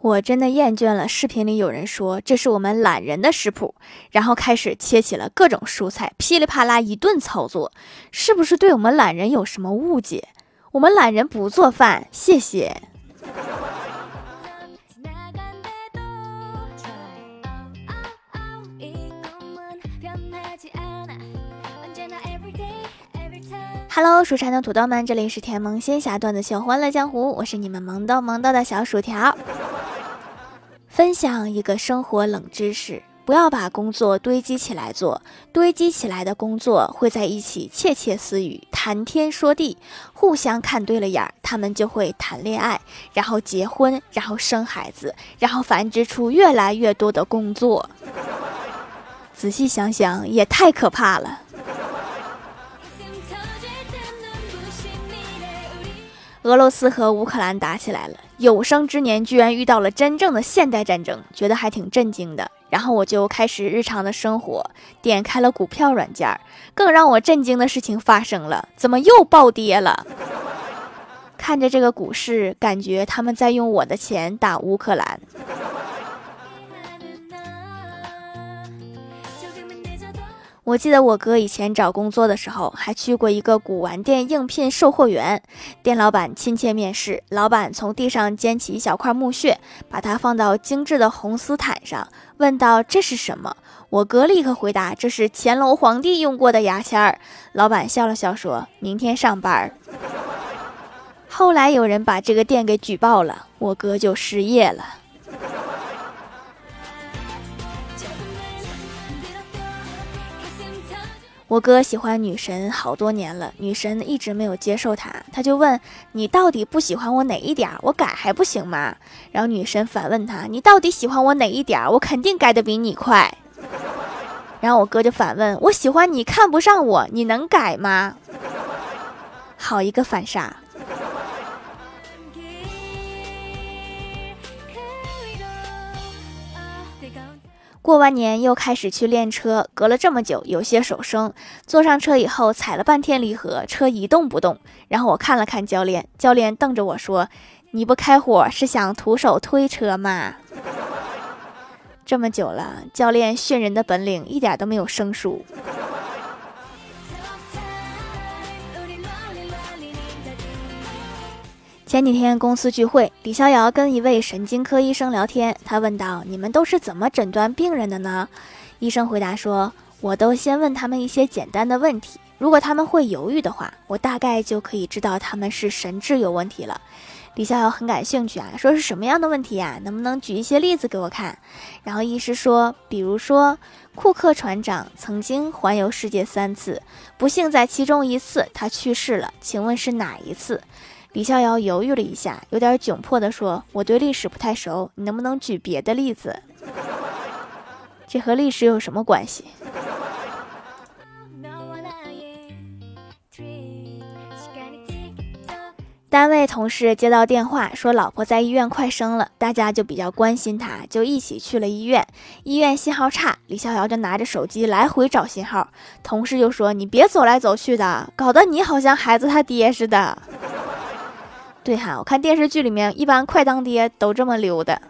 我真的厌倦了视频里有人说这是我们懒人的食谱，然后开始切起了各种蔬菜，噼里啪啦一顿操作，是不是对我们懒人有什么误解？我们懒人不做饭，谢谢。Hello，蜀山的土豆们，这里是甜萌仙侠段子秀《欢乐江湖》，我是你们萌豆萌豆的小薯条。分享一个生活冷知识：不要把工作堆积起来做，堆积起来的工作会在一起窃窃私语、谈天说地，互相看对了眼儿，他们就会谈恋爱，然后结婚，然后生孩子，然后繁殖出越来越多的工作。仔细想想，也太可怕了。俄罗斯和乌克兰打起来了，有生之年居然遇到了真正的现代战争，觉得还挺震惊的。然后我就开始日常的生活，点开了股票软件，更让我震惊的事情发生了，怎么又暴跌了？看着这个股市，感觉他们在用我的钱打乌克兰。我记得我哥以前找工作的时候，还去过一个古玩店应聘售货员。店老板亲切面试，老板从地上捡起一小块木屑，把它放到精致的红丝毯上，问道：“这是什么？”我哥立刻回答：“这是乾隆皇帝用过的牙签儿。”老板笑了笑，说：“明天上班。”后来有人把这个店给举报了，我哥就失业了。我哥喜欢女神好多年了，女神一直没有接受他，他就问你到底不喜欢我哪一点？我改还不行吗？然后女神反问他，你到底喜欢我哪一点？我肯定改的比你快。然后我哥就反问，我喜欢你看不上我，你能改吗？好一个反杀！过完年又开始去练车，隔了这么久，有些手生。坐上车以后，踩了半天离合，车一动不动。然后我看了看教练，教练瞪着我说：“你不开火是想徒手推车吗？” 这么久了，教练训人的本领一点都没有生疏。前几天公司聚会，李逍遥跟一位神经科医生聊天。他问道：“你们都是怎么诊断病人的呢？”医生回答说：“我都先问他们一些简单的问题，如果他们会犹豫的话，我大概就可以知道他们是神智有问题了。”李逍遥很感兴趣啊，说是什么样的问题呀？能不能举一些例子给我看？然后医师说：“比如说，库克船长曾经环游世界三次，不幸在其中一次他去世了，请问是哪一次？”李逍遥犹豫了一下，有点窘迫地说：“我对历史不太熟，你能不能举别的例子？这和历史有什么关系？”单位同事接到电话说老婆在医院快生了，大家就比较关心他，就一起去了医院。医院信号差，李逍遥就拿着手机来回找信号。同事就说：“你别走来走去的，搞得你好像孩子他爹似的。”对哈，我看电视剧里面，一般快当爹都这么溜的。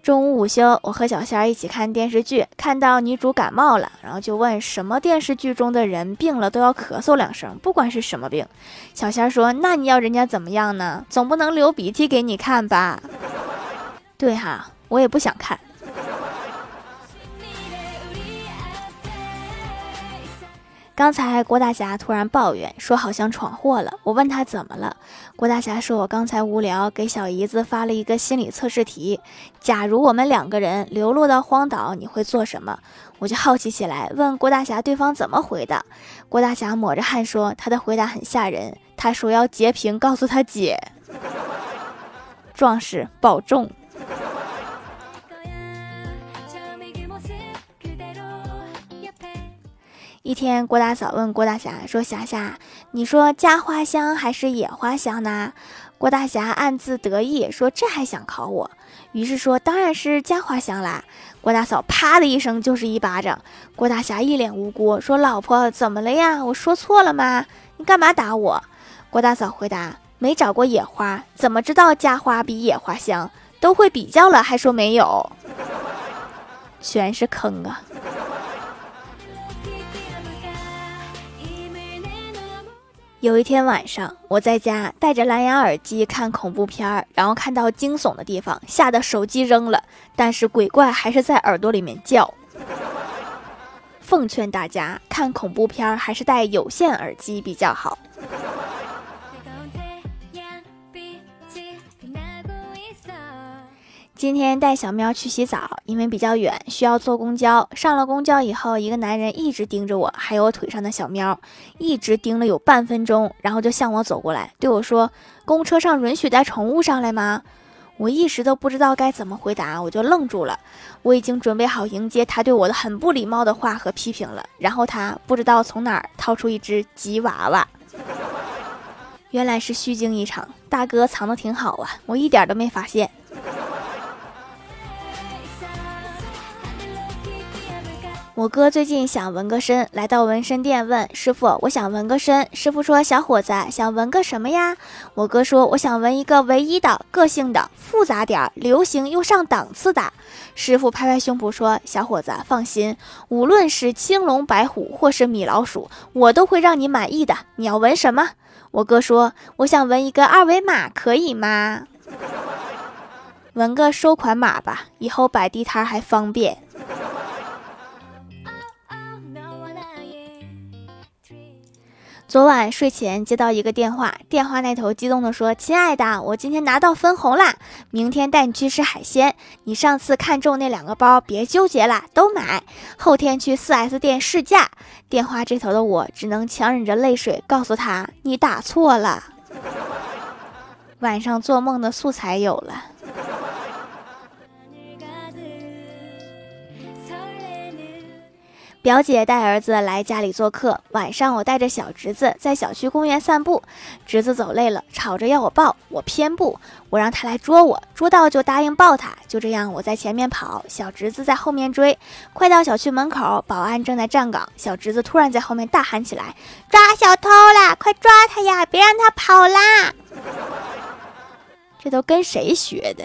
中午午休，我和小仙儿一起看电视剧，看到女主感冒了，然后就问什么电视剧中的人病了都要咳嗽两声，不管是什么病。小仙儿说：“那你要人家怎么样呢？总不能流鼻涕给你看吧？”对哈，我也不想看。刚才郭大侠突然抱怨说好像闯祸了，我问他怎么了，郭大侠说：“我刚才无聊，给小姨子发了一个心理测试题，假如我们两个人流落到荒岛，你会做什么？”我就好奇起来，问郭大侠对方怎么回的。郭大侠抹着汗说：“他的回答很吓人，他说要截屏告诉他姐，壮士保重。”一天，郭大嫂问郭大侠说：“霞霞，你说家花香还是野花香呢？”郭大侠暗自得意说：“这还想考我？”于是说：“当然是家花香啦！”郭大嫂啪的一声就是一巴掌。郭大侠一脸无辜说：“老婆怎么了呀？我说错了吗？你干嘛打我？”郭大嫂回答：“没找过野花，怎么知道家花比野花香？都会比较了，还说没有，全是坑啊！”有一天晚上，我在家戴着蓝牙耳机看恐怖片儿，然后看到惊悚的地方，吓得手机扔了，但是鬼怪还是在耳朵里面叫。奉劝大家看恐怖片儿还是戴有线耳机比较好。今天带小喵去洗澡，因为比较远，需要坐公交。上了公交以后，一个男人一直盯着我，还有我腿上的小喵，一直盯了有半分钟，然后就向我走过来，对我说：“公车上允许带宠物上来吗？”我一时都不知道该怎么回答，我就愣住了。我已经准备好迎接他对我的很不礼貌的话和批评了。然后他不知道从哪儿掏出一只吉娃娃，原来是虚惊一场。大哥藏的挺好啊，我一点都没发现。我哥最近想纹个身，来到纹身店问师傅：“我想纹个身。”师傅说：“小伙子，想纹个什么呀？”我哥说：“我想纹一个唯一的、个性的、复杂点、流行又上档次的。”师傅拍拍胸脯说：“小伙子，放心，无论是青龙白虎或是米老鼠，我都会让你满意的。你要纹什么？”我哥说：“我想纹一个二维码，可以吗？纹个收款码吧，以后摆地摊还方便。”昨晚睡前接到一个电话，电话那头激动地说：“亲爱的，我今天拿到分红啦，明天带你去吃海鲜。你上次看中那两个包，别纠结了，都买。后天去 4S 店试驾。”电话这头的我只能强忍着泪水告诉他：“你打错了。”晚上做梦的素材有了。表姐带儿子来家里做客，晚上我带着小侄子在小区公园散步，侄子走累了，吵着要我抱，我偏不，我让他来捉我，捉到就答应抱他，就这样我在前面跑，小侄子在后面追，快到小区门口，保安正在站岗，小侄子突然在后面大喊起来：“抓小偷啦！快抓他呀！别让他跑啦！”这都跟谁学的？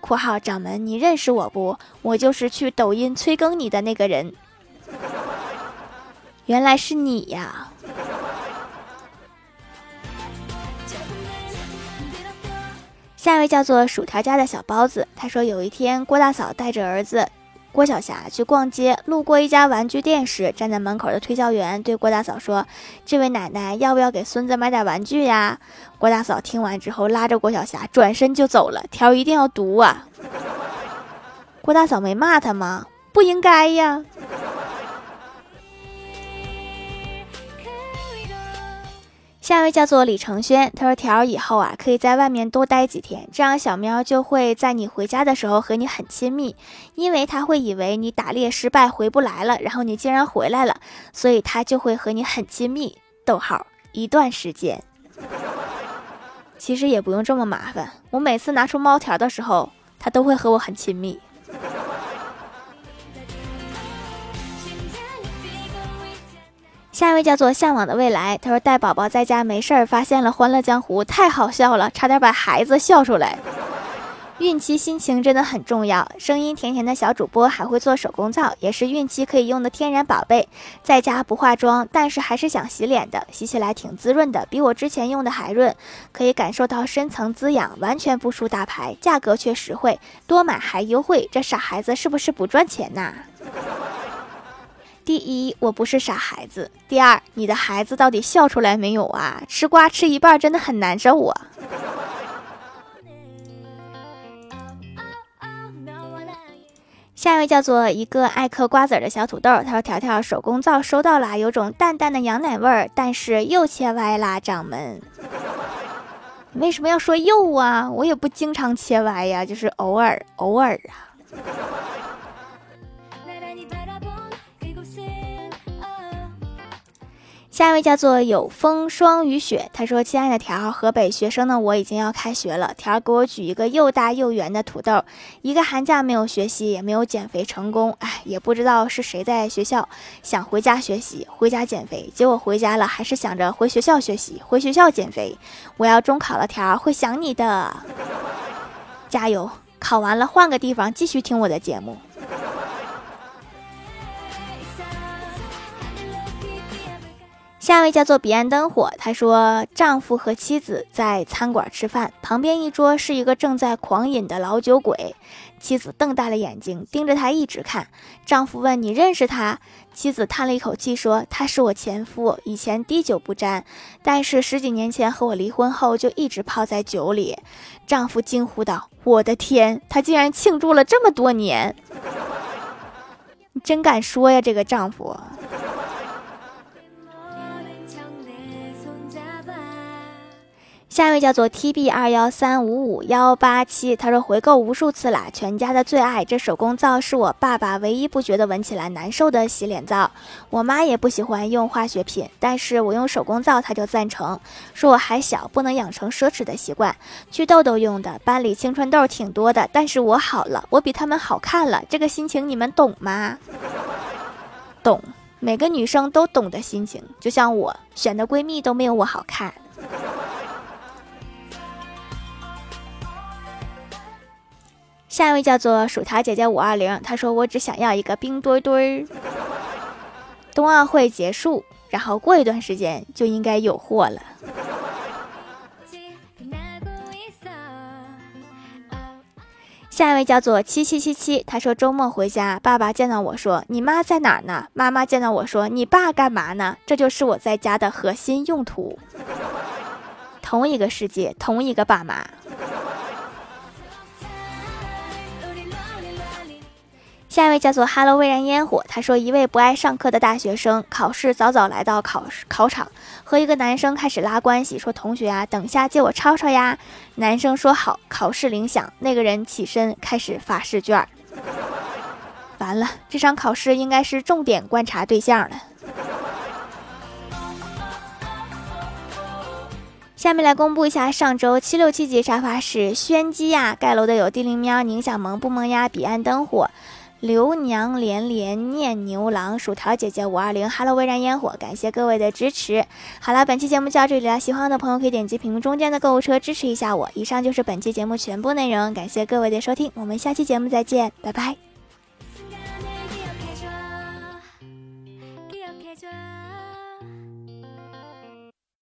括号掌门，你认识我不？我就是去抖音催更你的那个人。）原来是你呀！下一位叫做薯条家的小包子，他说有一天郭大嫂带着儿子。郭晓霞去逛街，路过一家玩具店时，站在门口的推销员对郭大嫂说：“这位奶奶，要不要给孙子买点玩具呀？”郭大嫂听完之后，拉着郭晓霞转身就走了。条一定要读啊！郭大嫂没骂他吗？不应该呀。下一位叫做李承轩，他说：“条以后啊，可以在外面多待几天，这样小喵就会在你回家的时候和你很亲密，因为他会以为你打猎失败回不来了，然后你竟然回来了，所以他就会和你很亲密。”逗号一段时间，其实也不用这么麻烦，我每次拿出猫条的时候，他都会和我很亲密。下一位叫做向往的未来，他说带宝宝在家没事儿，发现了《欢乐江湖》，太好笑了，差点把孩子笑出来。孕期心情真的很重要，声音甜甜的小主播还会做手工皂，也是孕期可以用的天然宝贝。在家不化妆，但是还是想洗脸的，洗起来挺滋润的，比我之前用的还润，可以感受到深层滋养，完全不输大牌，价格却实惠，多买还优惠，这傻孩子是不是不赚钱呐？第一，我不是傻孩子。第二，你的孩子到底笑出来没有啊？吃瓜吃一半真的很难受啊。下一位叫做一个爱嗑瓜子的小土豆，他说：“条条手工皂收到了，有种淡淡的羊奶味儿，但是又切歪啦，掌门。为什么要说又啊？我也不经常切歪呀，就是偶尔偶尔啊。”下一位叫做有风霜雨雪，他说：“亲爱的条，河北学生的我已经要开学了，条给我举一个又大又圆的土豆。一个寒假没有学习，也没有减肥成功，哎，也不知道是谁在学校想回家学习，回家减肥，结果回家了还是想着回学校学习，回学校减肥。我要中考了，条会想你的，加油！考完了换个地方继续听我的节目。”下一位叫做彼岸灯火，他说丈夫和妻子在餐馆吃饭，旁边一桌是一个正在狂饮的老酒鬼，妻子瞪大了眼睛盯着他一直看。丈夫问：“你认识他？”妻子叹了一口气说：“他是我前夫，以前滴酒不沾，但是十几年前和我离婚后就一直泡在酒里。”丈夫惊呼道：“我的天，他竟然庆祝了这么多年！你真敢说呀，这个丈夫。”下一位叫做 T B 二幺三五五幺八七，他说回购无数次啦，全家的最爱。这手工皂是我爸爸唯一不觉得闻起来难受的洗脸皂，我妈也不喜欢用化学品，但是我用手工皂他就赞成，说我还小，不能养成奢侈的习惯。祛痘痘用的，班里青春痘挺多的，但是我好了，我比他们好看了，这个心情你们懂吗？懂，每个女生都懂的心情，就像我选的闺蜜都没有我好看。下一位叫做薯条姐姐五二零，她说：“我只想要一个冰墩墩儿。冬奥会结束，然后过一段时间就应该有货了。”下一位叫做七七七七，他说：“周末回家，爸爸见到我说：‘你妈在哪儿呢？’妈妈见到我说：‘你爸干嘛呢？’这就是我在家的核心用途。同一个世界，同一个爸妈。”下一位叫做 “Hello 微燃烟火”，他说：“一位不爱上课的大学生，考试早早来到考考场，和一个男生开始拉关系，说：‘同学啊，等下借我抄抄呀。’男生说好。考试铃响，那个人起身开始发试卷。完了，这场考试应该是重点观察对象了。下面来公布一下上周七六七级沙发是轩基呀，盖楼的有地灵喵、宁小萌、不萌呀、彼岸灯火。”刘娘连连念牛郎，薯条姐姐五二零，Hello 微燃烟火，感谢各位的支持。好了，本期节目就到这里了，喜欢的朋友可以点击屏幕中间的购物车支持一下我。以上就是本期节目全部内容，感谢各位的收听，我们下期节目再见，拜拜。